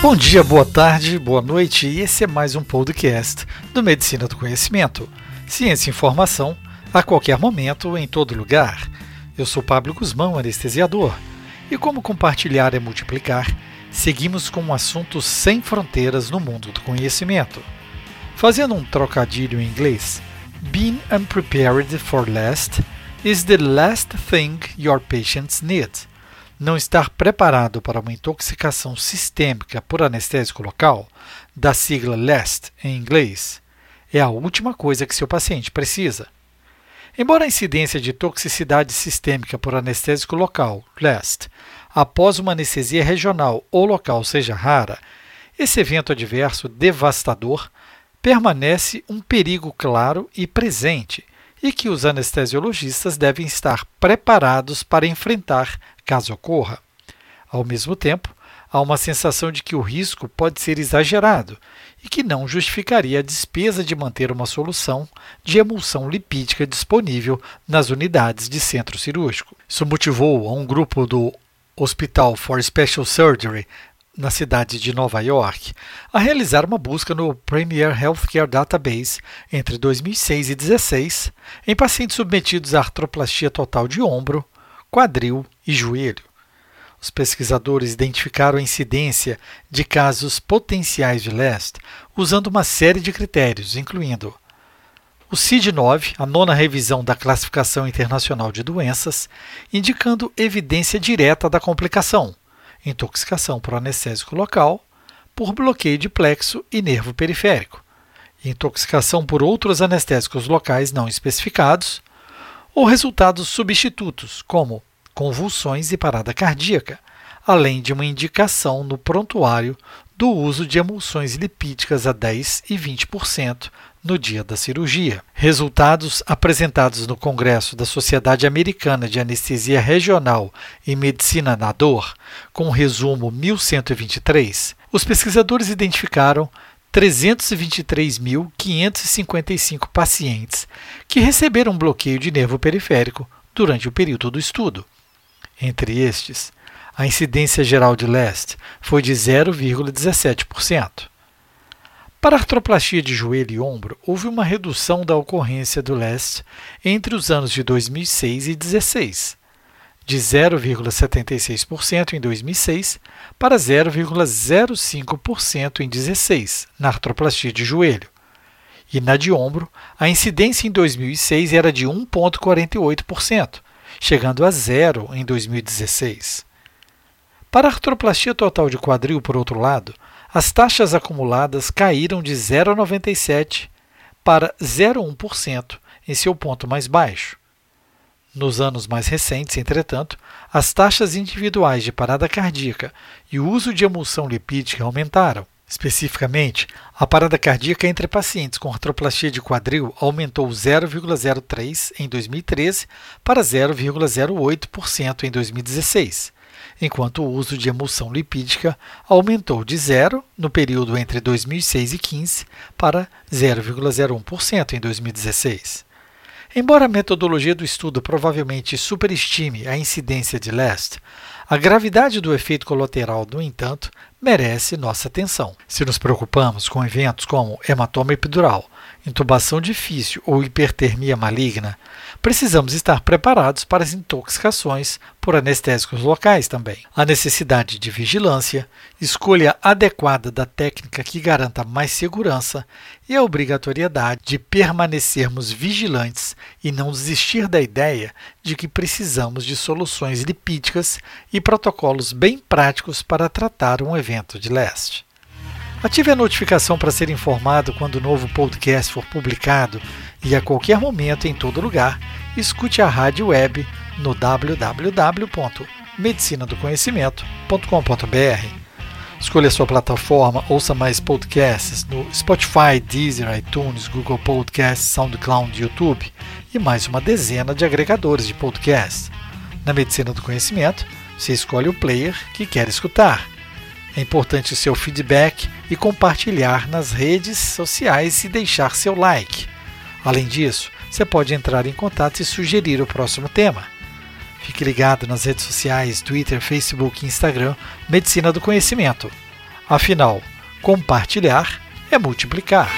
Bom dia, boa tarde, boa noite e esse é mais um podcast do Medicina do Conhecimento. Ciência e informação a qualquer momento, em todo lugar. Eu sou Pablo Guzmão, anestesiador, e como compartilhar é multiplicar, seguimos com um assunto sem fronteiras no mundo do conhecimento. Fazendo um trocadilho em inglês, being unprepared for last is the last thing your patients need. Não estar preparado para uma intoxicação sistêmica por anestésico local, da sigla LAST em inglês, é a última coisa que seu paciente precisa. Embora a incidência de toxicidade sistêmica por anestésico local, LAST, após uma anestesia regional ou local seja rara, esse evento adverso devastador permanece um perigo claro e presente e que os anestesiologistas devem estar preparados para enfrentar caso ocorra. Ao mesmo tempo, há uma sensação de que o risco pode ser exagerado e que não justificaria a despesa de manter uma solução de emulsão lipídica disponível nas unidades de centro cirúrgico. Isso motivou a um grupo do Hospital for Special Surgery na cidade de Nova York, a realizar uma busca no Premier Healthcare Database entre 2006 e 2016 em pacientes submetidos à artroplastia total de ombro, quadril e joelho. Os pesquisadores identificaram a incidência de casos potenciais de LEST usando uma série de critérios, incluindo o CID-9, a nona revisão da Classificação Internacional de Doenças, indicando evidência direta da complicação, intoxicação por anestésico local, por bloqueio de plexo e nervo periférico, intoxicação por outros anestésicos locais não especificados, ou resultados substitutos, como convulsões e parada cardíaca, além de uma indicação no prontuário do uso de emulsões lipídicas a 10 e 20% no dia da cirurgia. Resultados apresentados no Congresso da Sociedade Americana de Anestesia Regional e Medicina na Dor, com resumo 1123, os pesquisadores identificaram 323.555 pacientes que receberam bloqueio de nervo periférico durante o período do estudo. Entre estes, a incidência geral de LEST foi de 0,17%. Para a artroplastia de joelho e ombro, houve uma redução da ocorrência do LEST entre os anos de 2006 e 2016, de 0,76% em 2006 para 0,05% em 2016, na artroplastia de joelho. E na de ombro, a incidência em 2006 era de 1,48%, chegando a zero em 2016. Para a artroplastia total de quadril, por outro lado, as taxas acumuladas caíram de 0,97% para 0,1% em seu ponto mais baixo. Nos anos mais recentes, entretanto, as taxas individuais de parada cardíaca e o uso de emulsão lipídica aumentaram. Especificamente, a parada cardíaca entre pacientes com artroplastia de quadril aumentou 0,03% em 2013 para 0,08% em 2016 enquanto o uso de emulsão lipídica aumentou de zero no período entre 2006 e 15 para 0,01% em 2016. Embora a metodologia do estudo provavelmente superestime a incidência de LEST, a gravidade do efeito colateral, no entanto, merece nossa atenção. Se nos preocupamos com eventos como hematoma epidural, intubação difícil ou hipertermia maligna, precisamos estar preparados para as intoxicações por anestésicos locais também. A necessidade de vigilância, escolha adequada da técnica que garanta mais segurança e a obrigatoriedade de permanecermos vigilantes e não desistir da ideia de que precisamos de soluções lipídicas e protocolos bem práticos para tratar um evento de leste. Ative a notificação para ser informado quando o novo podcast for publicado e a qualquer momento, em todo lugar, escute a rádio web no www.medicinadoconhecimento.com.br. Escolha sua plataforma, ouça mais podcasts no Spotify, Deezer, iTunes, Google Podcasts, SoundCloud, YouTube e mais uma dezena de agregadores de podcasts. Na Medicina do Conhecimento, você escolhe o player que quer escutar. É importante seu feedback e compartilhar nas redes sociais e deixar seu like. Além disso, você pode entrar em contato e sugerir o próximo tema. Fique ligado nas redes sociais Twitter, Facebook e Instagram Medicina do Conhecimento. Afinal, compartilhar é multiplicar.